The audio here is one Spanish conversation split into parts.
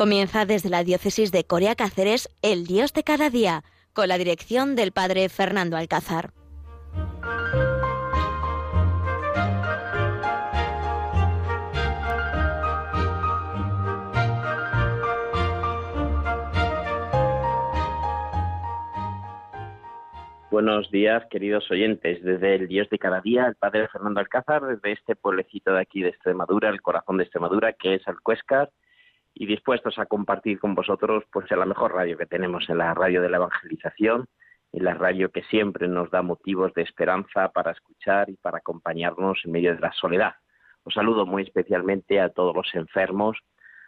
Comienza desde la diócesis de Corea Cáceres El Dios de cada día, con la dirección del padre Fernando Alcázar. Buenos días, queridos oyentes. Desde el Dios de cada día, el Padre Fernando Alcázar, desde este pueblecito de aquí de Extremadura, el corazón de Extremadura, que es Alcuéscar, y dispuestos a compartir con vosotros, pues, la mejor radio que tenemos, en la radio de la evangelización, en la radio que siempre nos da motivos de esperanza para escuchar y para acompañarnos en medio de la soledad. Os saludo muy especialmente a todos los enfermos,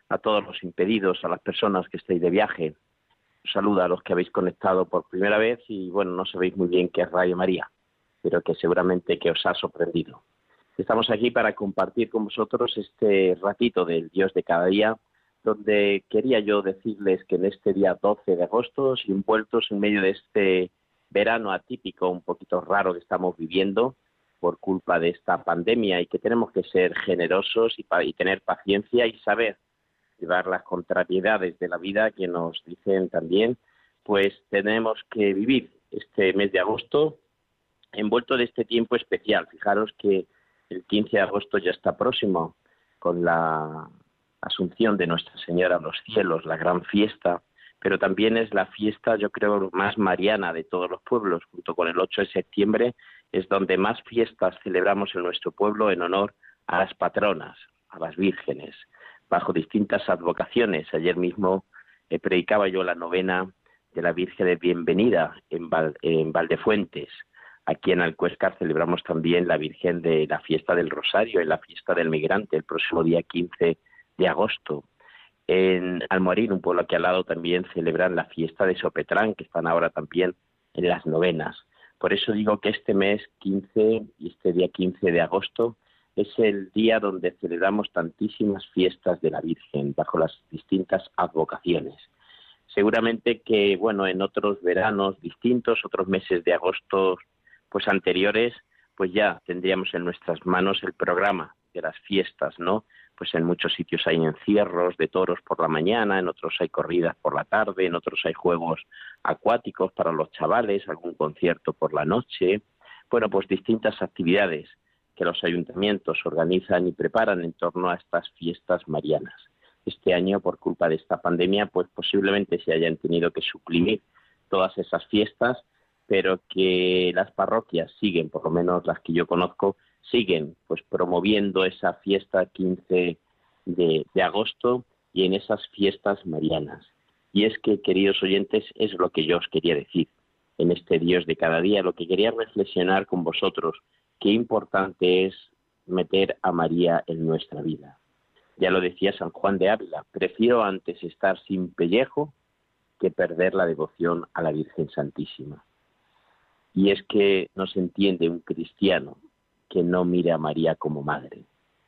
a todos los impedidos, a las personas que estáis de viaje, saluda a los que habéis conectado por primera vez y bueno, no sabéis muy bien qué es Radio María, pero que seguramente que os ha sorprendido. Estamos aquí para compartir con vosotros este ratito del Dios de cada día, donde quería yo decirles que en este día 12 de agosto, envueltos en medio de este verano atípico, un poquito raro que estamos viviendo por culpa de esta pandemia y que tenemos que ser generosos y, y tener paciencia y saber llevar las contrariedades de la vida que nos dicen también, pues tenemos que vivir este mes de agosto envuelto de este tiempo especial. Fijaros que el 15 de agosto ya está próximo con la Asunción de Nuestra Señora a los cielos, la gran fiesta, pero también es la fiesta, yo creo, más mariana de todos los pueblos, junto con el 8 de septiembre, es donde más fiestas celebramos en nuestro pueblo en honor a las patronas, a las vírgenes bajo distintas advocaciones. Ayer mismo eh, predicaba yo la novena de la Virgen de Bienvenida en, en Valdefuentes. Aquí en Alcuéscar celebramos también la Virgen de la Fiesta del Rosario, en la Fiesta del Migrante, el próximo día 15 de agosto. En Almorín, un pueblo aquí al lado, también celebran la fiesta de Sopetrán, que están ahora también en las novenas. Por eso digo que este mes 15 y este día 15 de agosto es el día donde celebramos tantísimas fiestas de la Virgen bajo las distintas advocaciones. Seguramente que, bueno, en otros veranos distintos, otros meses de agosto, pues anteriores, pues ya tendríamos en nuestras manos el programa de las fiestas, ¿no? Pues en muchos sitios hay encierros de toros por la mañana, en otros hay corridas por la tarde, en otros hay juegos acuáticos para los chavales, algún concierto por la noche, bueno, pues distintas actividades que los ayuntamientos organizan y preparan en torno a estas fiestas marianas. Este año, por culpa de esta pandemia, pues posiblemente se hayan tenido que suprimir todas esas fiestas, pero que las parroquias siguen, por lo menos las que yo conozco, siguen pues promoviendo esa fiesta 15 de, de agosto y en esas fiestas marianas. Y es que, queridos oyentes, es lo que yo os quería decir en este Dios de cada día, lo que quería reflexionar con vosotros qué importante es meter a María en nuestra vida. Ya lo decía San Juan de Ávila, prefiero antes estar sin pellejo que perder la devoción a la Virgen Santísima. Y es que no se entiende un cristiano que no mire a María como madre.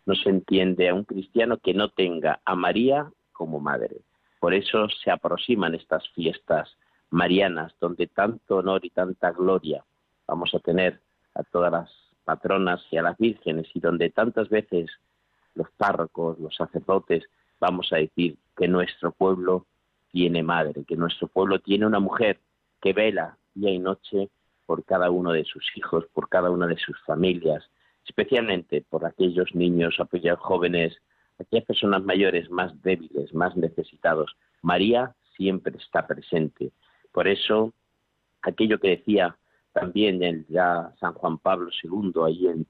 No se entiende a un cristiano que no tenga a María como madre. Por eso se aproximan estas fiestas marianas, donde tanto honor y tanta gloria vamos a tener a todas las patronas y a las vírgenes y donde tantas veces los párrocos, los sacerdotes, vamos a decir que nuestro pueblo tiene madre, que nuestro pueblo tiene una mujer que vela día y noche por cada uno de sus hijos, por cada una de sus familias, especialmente por aquellos niños, aquellos jóvenes, aquellas personas mayores más débiles, más necesitados. María siempre está presente. Por eso, aquello que decía también el ya San Juan Pablo II ahí en,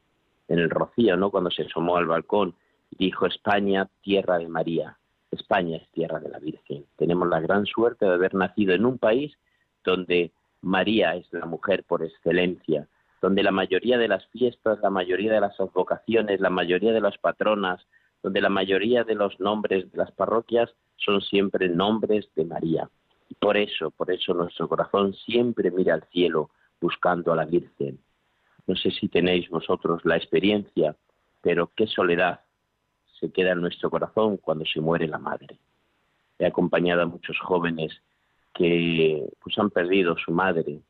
en el Rocío, ¿no? Cuando se asomó al balcón dijo España, tierra de María. España es tierra de la Virgen. Tenemos la gran suerte de haber nacido en un país donde María es la mujer por excelencia, donde la mayoría de las fiestas, la mayoría de las advocaciones, la mayoría de las patronas, donde la mayoría de los nombres de las parroquias son siempre nombres de María. Y por eso, por eso nuestro corazón siempre mira al cielo, buscando a la Virgen. No sé si tenéis vosotros la experiencia, pero qué soledad se queda en nuestro corazón cuando se muere la madre. He acompañado a muchos jóvenes que pues han perdido su madre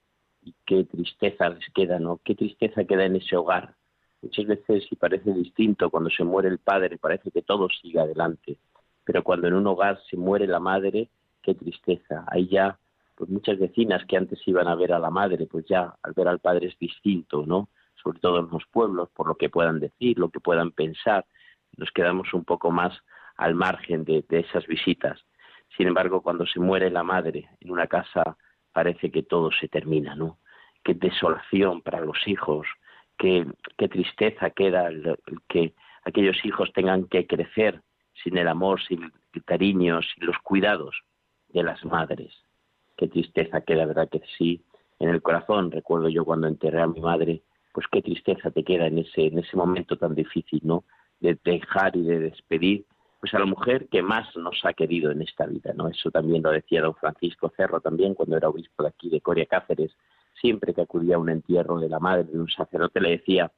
y qué tristeza les queda, ¿no? Qué tristeza queda en ese hogar. Muchas veces si parece distinto cuando se muere el padre, parece que todo sigue adelante. pero cuando en un hogar se muere la madre, qué tristeza. Hay ya pues muchas vecinas que antes iban a ver a la madre, pues ya al ver al padre es distinto, ¿no? Sobre todo en los pueblos, por lo que puedan decir, lo que puedan pensar, nos quedamos un poco más al margen de, de esas visitas. Sin embargo, cuando se muere la madre en una casa, parece que todo se termina, ¿no? Qué desolación para los hijos, qué, qué tristeza queda que aquellos hijos tengan que crecer sin el amor, sin el cariño, sin los cuidados de las madres. Qué tristeza queda, ¿verdad? Que sí, en el corazón, recuerdo yo cuando enterré a mi madre, pues qué tristeza te queda en ese, en ese momento tan difícil, ¿no? De dejar y de despedir pues a la mujer que más nos ha querido en esta vida, ¿no? Eso también lo decía don Francisco Cerro también cuando era obispo de aquí de Coria Cáceres, siempre que acudía a un entierro de la madre de un sacerdote le decía,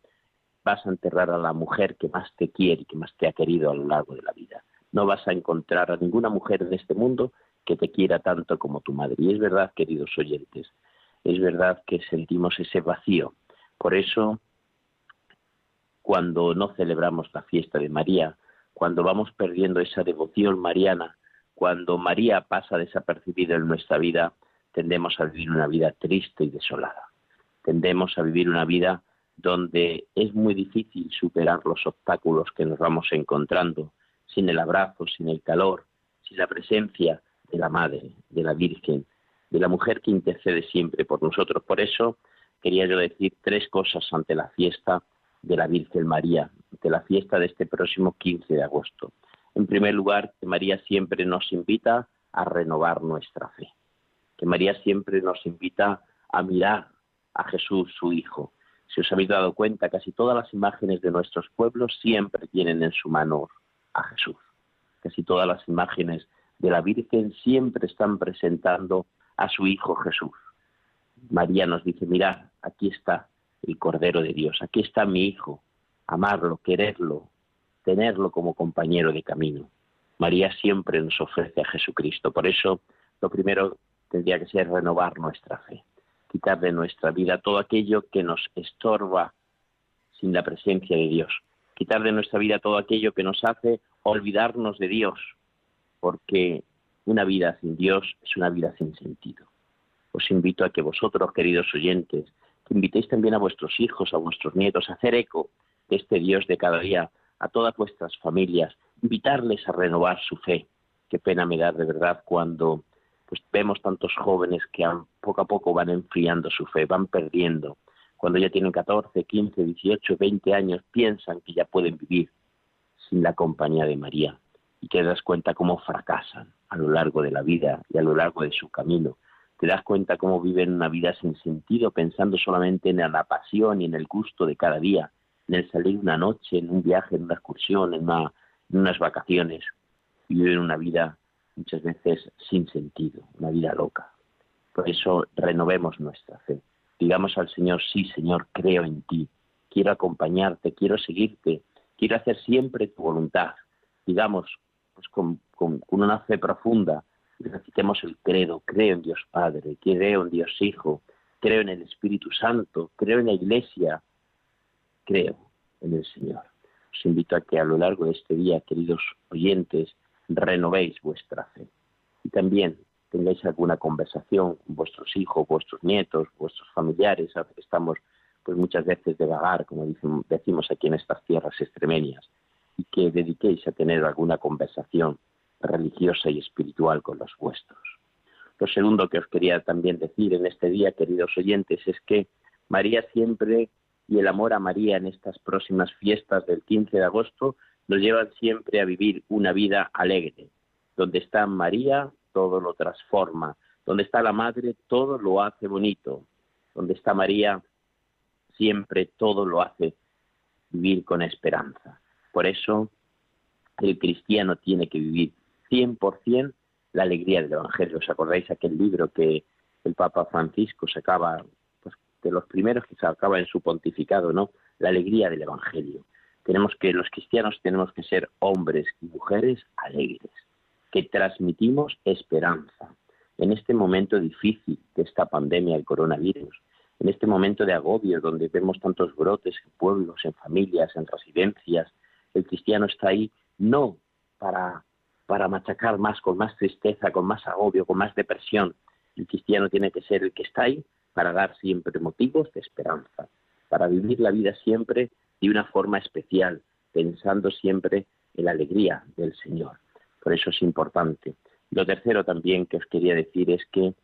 vas a enterrar a la mujer que más te quiere y que más te ha querido a lo largo de la vida. No vas a encontrar a ninguna mujer en este mundo que te quiera tanto como tu madre. Y es verdad, queridos oyentes, es verdad que sentimos ese vacío. Por eso, cuando no celebramos la fiesta de María, cuando vamos perdiendo esa devoción mariana, cuando María pasa desapercibida en nuestra vida, tendemos a vivir una vida triste y desolada. Tendemos a vivir una vida donde es muy difícil superar los obstáculos que nos vamos encontrando, sin el abrazo, sin el calor, sin la presencia de la Madre, de la Virgen, de la mujer que intercede siempre por nosotros. Por eso quería yo decir tres cosas ante la fiesta de la Virgen María, ante la fiesta de este próximo 15 de agosto. En primer lugar, que María siempre nos invita a renovar nuestra fe, que María siempre nos invita a mirar a Jesús, su Hijo, si os habéis dado cuenta, casi todas las imágenes de nuestros pueblos siempre tienen en su mano a Jesús. Casi todas las imágenes de la Virgen siempre están presentando a su Hijo Jesús. María nos dice, mirad, aquí está el Cordero de Dios, aquí está mi Hijo, amarlo, quererlo, tenerlo como compañero de camino. María siempre nos ofrece a Jesucristo. Por eso, lo primero tendría que ser renovar nuestra fe quitar de nuestra vida todo aquello que nos estorba sin la presencia de Dios, quitar de nuestra vida todo aquello que nos hace olvidarnos de Dios, porque una vida sin Dios es una vida sin sentido. Os invito a que vosotros, queridos oyentes, que invitéis también a vuestros hijos, a vuestros nietos, a hacer eco de este Dios de cada día, a todas vuestras familias, invitarles a renovar su fe. Qué pena me da de verdad cuando pues vemos tantos jóvenes que poco a poco van enfriando su fe, van perdiendo. Cuando ya tienen 14, 15, 18, 20 años, piensan que ya pueden vivir sin la compañía de María y te das cuenta cómo fracasan a lo largo de la vida y a lo largo de su camino. Te das cuenta cómo viven una vida sin sentido, pensando solamente en la pasión y en el gusto de cada día, en el salir una noche, en un viaje, en una excursión, en, en unas vacaciones. Viven una vida muchas veces sin sentido, una vida loca. Por eso renovemos nuestra fe. Digamos al Señor, sí Señor, creo en ti, quiero acompañarte, quiero seguirte, quiero hacer siempre tu voluntad. Digamos, pues con, una fe profunda, recitemos el credo, creo en Dios Padre, creo en Dios Hijo, creo en el Espíritu Santo, creo en la Iglesia, creo en el Señor. Os invito a que a lo largo de este día, queridos oyentes, renovéis vuestra fe. Y también tengáis alguna conversación con vuestros hijos, vuestros nietos, vuestros familiares. Estamos pues muchas veces de vagar, como decimos aquí en estas tierras extremeñas, y que dediquéis a tener alguna conversación religiosa y espiritual con los vuestros. Lo segundo que os quería también decir en este día, queridos oyentes, es que María siempre y el amor a María en estas próximas fiestas del 15 de agosto nos llevan siempre a vivir una vida alegre. Donde está María, todo lo transforma. Donde está la Madre, todo lo hace bonito. Donde está María, siempre todo lo hace vivir con esperanza. Por eso el cristiano tiene que vivir 100% la alegría del Evangelio. ¿Os acordáis aquel libro que el Papa Francisco sacaba, pues, de los primeros que sacaba en su pontificado, ¿no? La alegría del Evangelio tenemos que los cristianos tenemos que ser hombres y mujeres alegres, que transmitimos esperanza en este momento difícil de esta pandemia del coronavirus, en este momento de agobio donde vemos tantos brotes en pueblos, en familias, en residencias, el cristiano está ahí no para para machacar más, con más tristeza, con más agobio, con más depresión. El cristiano tiene que ser el que está ahí para dar siempre motivos de esperanza, para vivir la vida siempre de una forma especial, pensando siempre en la alegría del Señor. Por eso es importante. Lo tercero también que os quería decir es que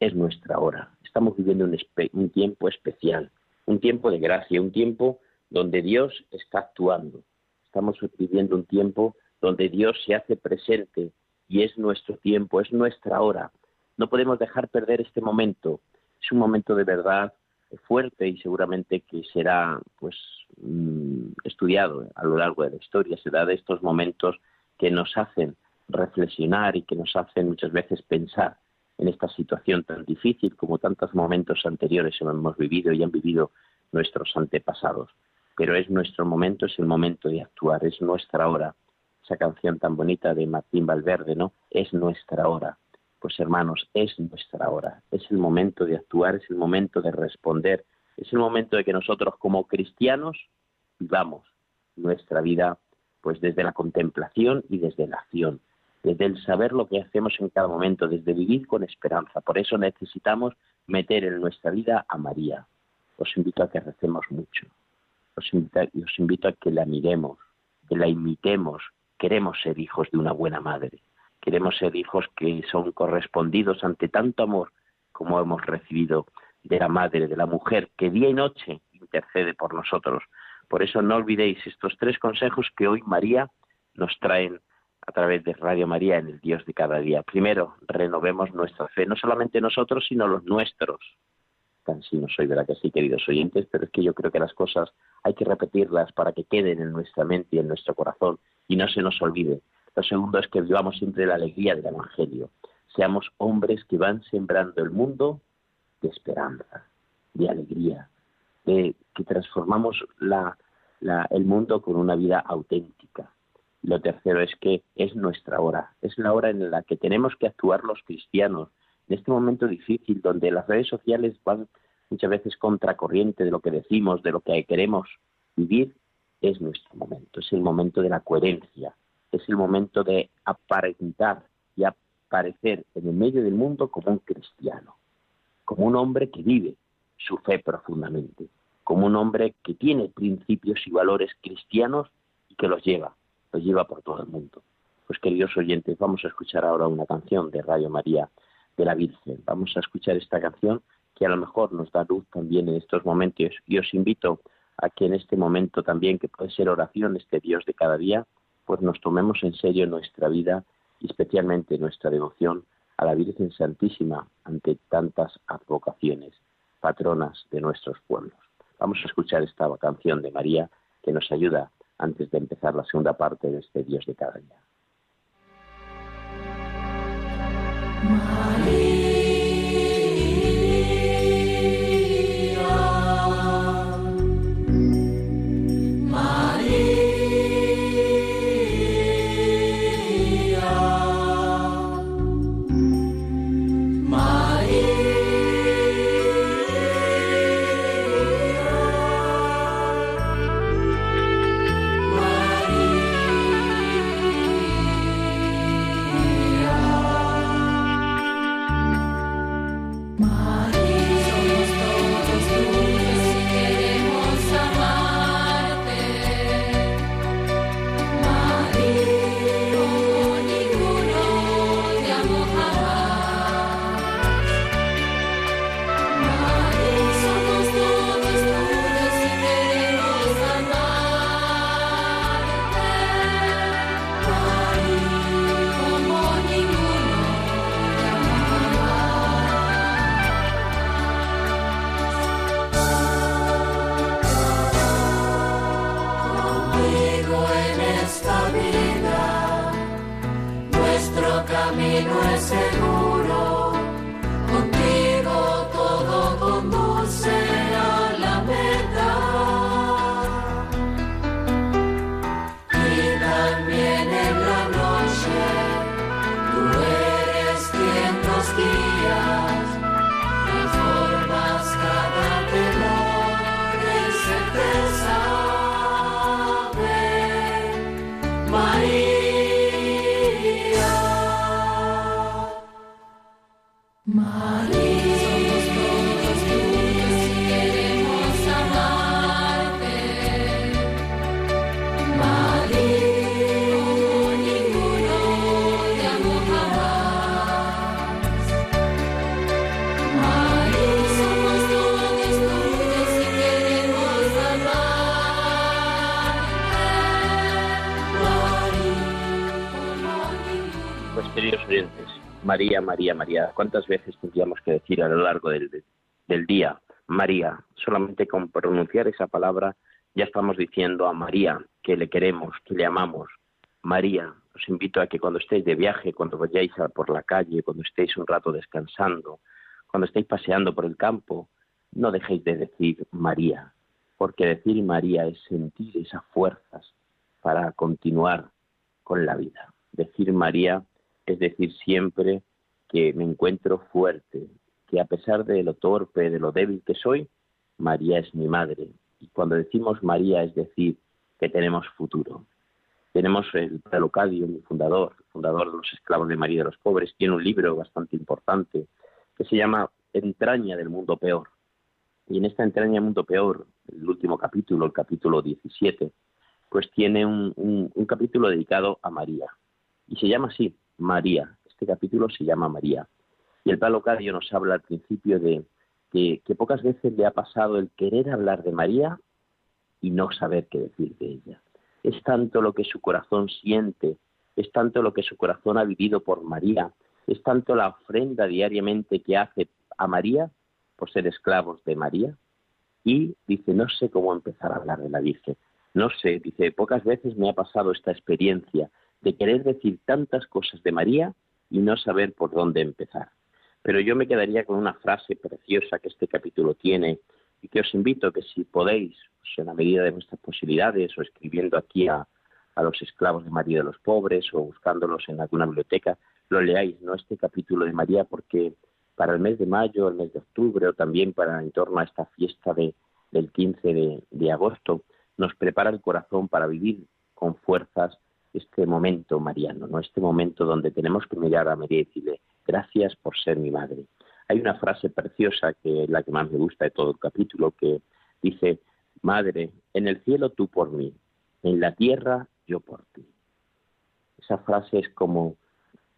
es nuestra hora. Estamos viviendo un, un tiempo especial, un tiempo de gracia, un tiempo donde Dios está actuando. Estamos viviendo un tiempo donde Dios se hace presente y es nuestro tiempo, es nuestra hora. No podemos dejar perder este momento. Es un momento de verdad fuerte y seguramente que será pues mm, estudiado a lo largo de la historia. Será de estos momentos que nos hacen reflexionar y que nos hacen muchas veces pensar en esta situación tan difícil como tantos momentos anteriores hemos vivido y han vivido nuestros antepasados. Pero es nuestro momento, es el momento de actuar, es nuestra hora esa canción tan bonita de Martín Valverde, ¿no? Es nuestra hora. Pues hermanos, es nuestra hora. Es el momento de actuar, es el momento de responder, es el momento de que nosotros como cristianos vivamos nuestra vida pues desde la contemplación y desde la acción, desde el saber lo que hacemos en cada momento, desde vivir con esperanza. Por eso necesitamos meter en nuestra vida a María. Os invito a que recemos mucho. Os invito, os invito a que la miremos, que la imitemos, queremos ser hijos de una buena madre, queremos ser hijos que son correspondidos ante tanto amor como hemos recibido de la madre, de la mujer, que día y noche intercede por nosotros. Por eso no olvidéis estos tres consejos que hoy María nos traen a través de Radio María en el Dios de cada día. Primero, renovemos nuestra fe, no solamente nosotros, sino los nuestros. Tan si no soy, ¿verdad que sí, queridos oyentes? Pero es que yo creo que las cosas hay que repetirlas para que queden en nuestra mente y en nuestro corazón y no se nos olvide. Lo segundo es que vivamos siempre la alegría del Evangelio. Seamos hombres que van sembrando el mundo de esperanza, de alegría, de que transformamos el mundo con una vida auténtica. Lo tercero es que es nuestra hora, es la hora en la que tenemos que actuar los cristianos. En este momento difícil, donde las redes sociales van muchas veces contracorriente de lo que decimos, de lo que queremos vivir, es nuestro momento, es el momento de la coherencia, es el momento de aparentar y aparecer en el medio del mundo como un cristiano, como un hombre que vive su fe profundamente, como un hombre que tiene principios y valores cristianos y que los lleva, los lleva por todo el mundo. Pues queridos oyentes, vamos a escuchar ahora una canción de Radio María de la Virgen. Vamos a escuchar esta canción que a lo mejor nos da luz también en estos momentos y os invito que en este momento también, que puede ser oración, este Dios de cada día, pues nos tomemos en serio nuestra vida y especialmente nuestra devoción a la Virgen Santísima ante tantas advocaciones, patronas de nuestros pueblos. Vamos a escuchar esta canción de María que nos ayuda antes de empezar la segunda parte de este Dios de cada día. no es el María, María, María, ¿cuántas veces tendríamos que decir a lo largo del, del día, María? Solamente con pronunciar esa palabra ya estamos diciendo a María que le queremos, que le amamos. María, os invito a que cuando estéis de viaje, cuando vayáis por la calle, cuando estéis un rato descansando, cuando estéis paseando por el campo, no dejéis de decir María, porque decir María es sentir esas fuerzas para continuar con la vida. Decir María es decir siempre que me encuentro fuerte, que a pesar de lo torpe, de lo débil que soy, María es mi madre. Y cuando decimos María es decir que tenemos futuro. Tenemos el Prelocadio, mi fundador, fundador de los esclavos de María de los Pobres, tiene un libro bastante importante que se llama Entraña del Mundo Peor. Y en esta entraña del mundo peor, el último capítulo, el capítulo 17, pues tiene un capítulo dedicado a María. Y se llama así, María. Este capítulo se llama María. Y el Pablo Cadio nos habla al principio de que, pocas veces le ha pasado el querer hablar de María y no saber qué decir de ella. Es tanto lo que su corazón siente, es tanto lo que su corazón ha vivido por María, es tanto la ofrenda diariamente que hace a María por ser esclavos de María. Y dice, no sé cómo empezar a hablar de la Virgen. No sé, dice, pocas veces me ha pasado esta experiencia de querer decir tantas cosas de María y no saber por dónde empezar. Pero yo me quedaría con una frase preciosa que este capítulo tiene y que os invito que si podéis, pues, en la medida de vuestras posibilidades, o escribiendo aquí a, a los esclavos de María de los pobres o buscándolos en alguna biblioteca, lo leáis, ¿no? Este capítulo de María, porque para el mes de mayo, el mes de octubre o también para en torno a esta fiesta de, del 15 de, de agosto, nos prepara el corazón para vivir con fuerzas este momento mariano, ¿no? este momento donde tenemos que mirar a María y decirle, gracias por ser mi madre. Hay una frase preciosa que es la que más me gusta de todo el capítulo, que dice, Madre, en el cielo tú por mí, en la tierra yo por ti. Esa frase es como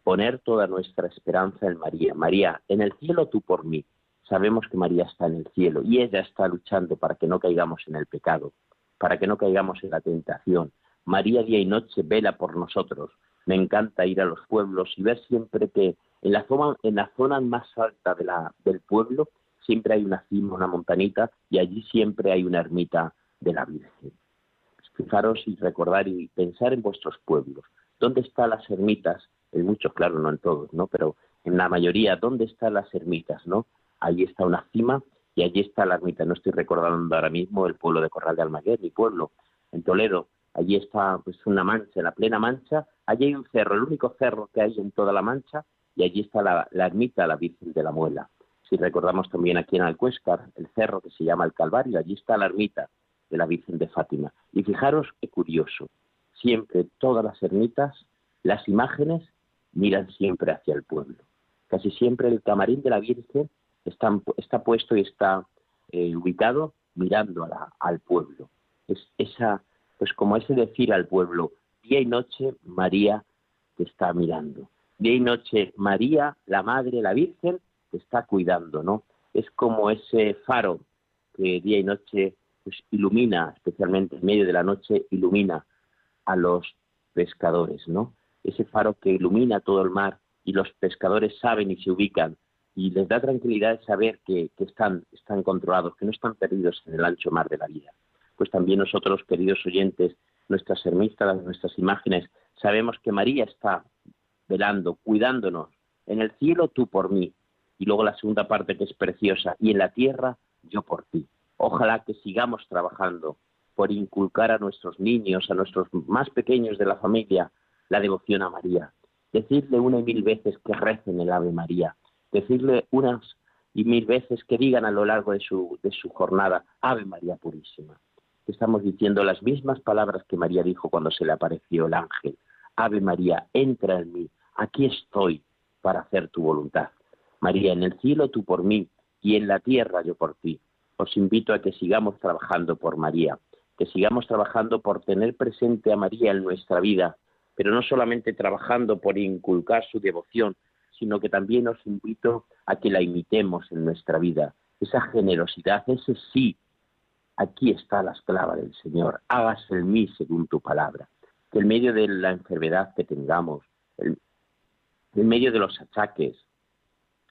poner toda nuestra esperanza en María. María, en el cielo tú por mí. Sabemos que María está en el cielo y ella está luchando para que no caigamos en el pecado, para que no caigamos en la tentación, María día y noche vela por nosotros. Me encanta ir a los pueblos y ver siempre que en la zona, en la zona más alta del pueblo siempre hay una cima, una montanita y allí siempre hay una ermita de la Virgen. Fijaros y recordar y pensar en vuestros pueblos. ¿Dónde están las ermitas? En muchos, claro, no en todos, ¿no? Pero en la mayoría, ¿dónde están las ermitas, no? Allí está una cima y allí está la ermita. No estoy recordando ahora mismo el pueblo de Corral de Almaguer, mi pueblo, en Toledo, allí está pues una mancha, la plena mancha, allí hay un cerro, el único cerro que hay en toda la mancha, y allí está la, ermita, la Virgen de la Muela. Si recordamos también aquí en Alcuéscar, el cerro que se llama el Calvario, allí está la ermita de la Virgen de Fátima. Y fijaros qué curioso, siempre todas las ermitas, las imágenes miran siempre hacia el pueblo. Casi siempre el camarín de la Virgen está, está puesto y está eh, ubicado mirando al pueblo. Es esa pues como ese decir al pueblo, día y noche María te está mirando. Día y noche María, la Madre, la Virgen, te está cuidando, ¿no? Es como ese faro que día y noche pues, ilumina, especialmente en medio de la noche, ilumina a los pescadores, ¿no? Ese faro que ilumina todo el mar y los pescadores saben y se ubican y les da tranquilidad saber que, que están, están controlados, que no están perdidos en el ancho mar de la vida pues también nosotros, queridos oyentes, nuestras ermistas, nuestras imágenes, sabemos que María está velando, cuidándonos. En el cielo tú por mí. Y luego la segunda parte que es preciosa. Y en la tierra yo por ti. Ojalá que sigamos trabajando por inculcar a nuestros niños, a nuestros más pequeños de la familia, la devoción a María. Decirle una y mil veces que recen el Ave María. Decirle unas y mil veces que digan a lo largo de su, de su jornada, Ave María Purísima estamos diciendo las mismas palabras que María dijo cuando se le apareció el ángel. Ave María, entra en mí, aquí estoy para hacer tu voluntad. María, en el cielo tú por mí y en la tierra yo por ti. Os invito a que sigamos trabajando por María, que sigamos trabajando por tener presente a María en nuestra vida, pero no solamente trabajando por inculcar su devoción, sino que también os invito a que la imitemos en nuestra vida. Esa generosidad, ese sí aquí está la esclava del Señor, hágase en mí según tu palabra. Que en medio de la enfermedad que tengamos, en medio de los achaques,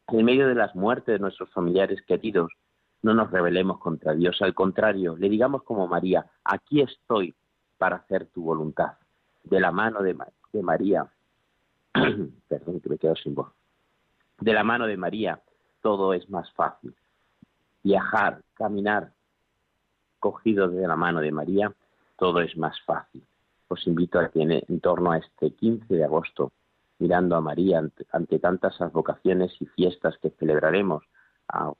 en medio de las muertes de nuestros familiares queridos, no nos rebelemos contra Dios. Al contrario, le digamos como María, aquí estoy para hacer tu voluntad. De la mano de, de María, perdón que me quedo sin voz, de la mano de María todo es más fácil. Viajar, caminar, de la mano de María, todo es más fácil. Os invito a que en, torno a este 15 de agosto, mirando a María ante, tantas advocaciones y fiestas que celebraremos, a,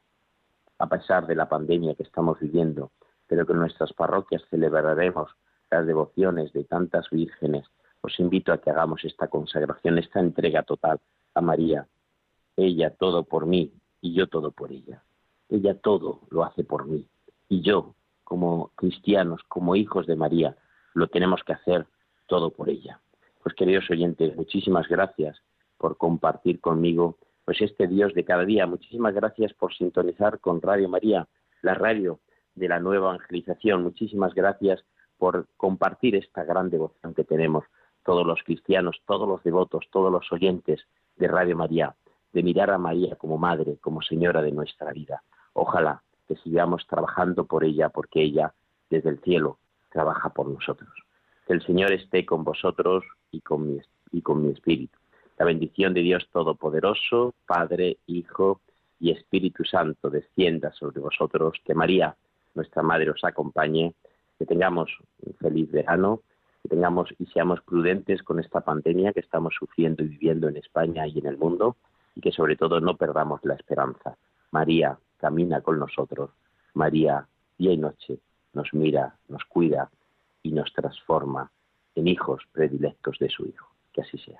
a pesar de la pandemia que estamos viviendo, pero que en nuestras parroquias celebraremos las devociones de tantas vírgenes, os invito a que hagamos esta consagración, esta entrega total a María. Ella todo por mí y yo todo por ella. Ella todo lo hace por mí y yo como cristianos, como hijos de María, lo tenemos que hacer todo por ella. Pues queridos oyentes, muchísimas gracias por compartir conmigo pues este Dios de cada día. Muchísimas gracias por sintonizar con Radio María, la radio de la nueva evangelización. Muchísimas gracias por compartir esta gran devoción que tenemos todos los cristianos, todos los devotos, todos los oyentes de Radio María, de mirar a María como madre, como señora de nuestra vida. Ojalá que sigamos trabajando por ella, porque ella desde el cielo trabaja por nosotros. Que el Señor esté con vosotros y con mi, y con mi espíritu. La bendición de Dios Todopoderoso, Padre, Hijo y Espíritu Santo descienda sobre vosotros. Que María, nuestra Madre, os acompañe. Que tengamos un feliz verano. Que tengamos y seamos prudentes con esta pandemia que estamos sufriendo y viviendo en España y en el mundo. Y que sobre todo no perdamos la esperanza. María, camina con nosotros. María, día y noche, nos mira, nos cuida y nos transforma en hijos predilectos de su Hijo. Que así sea.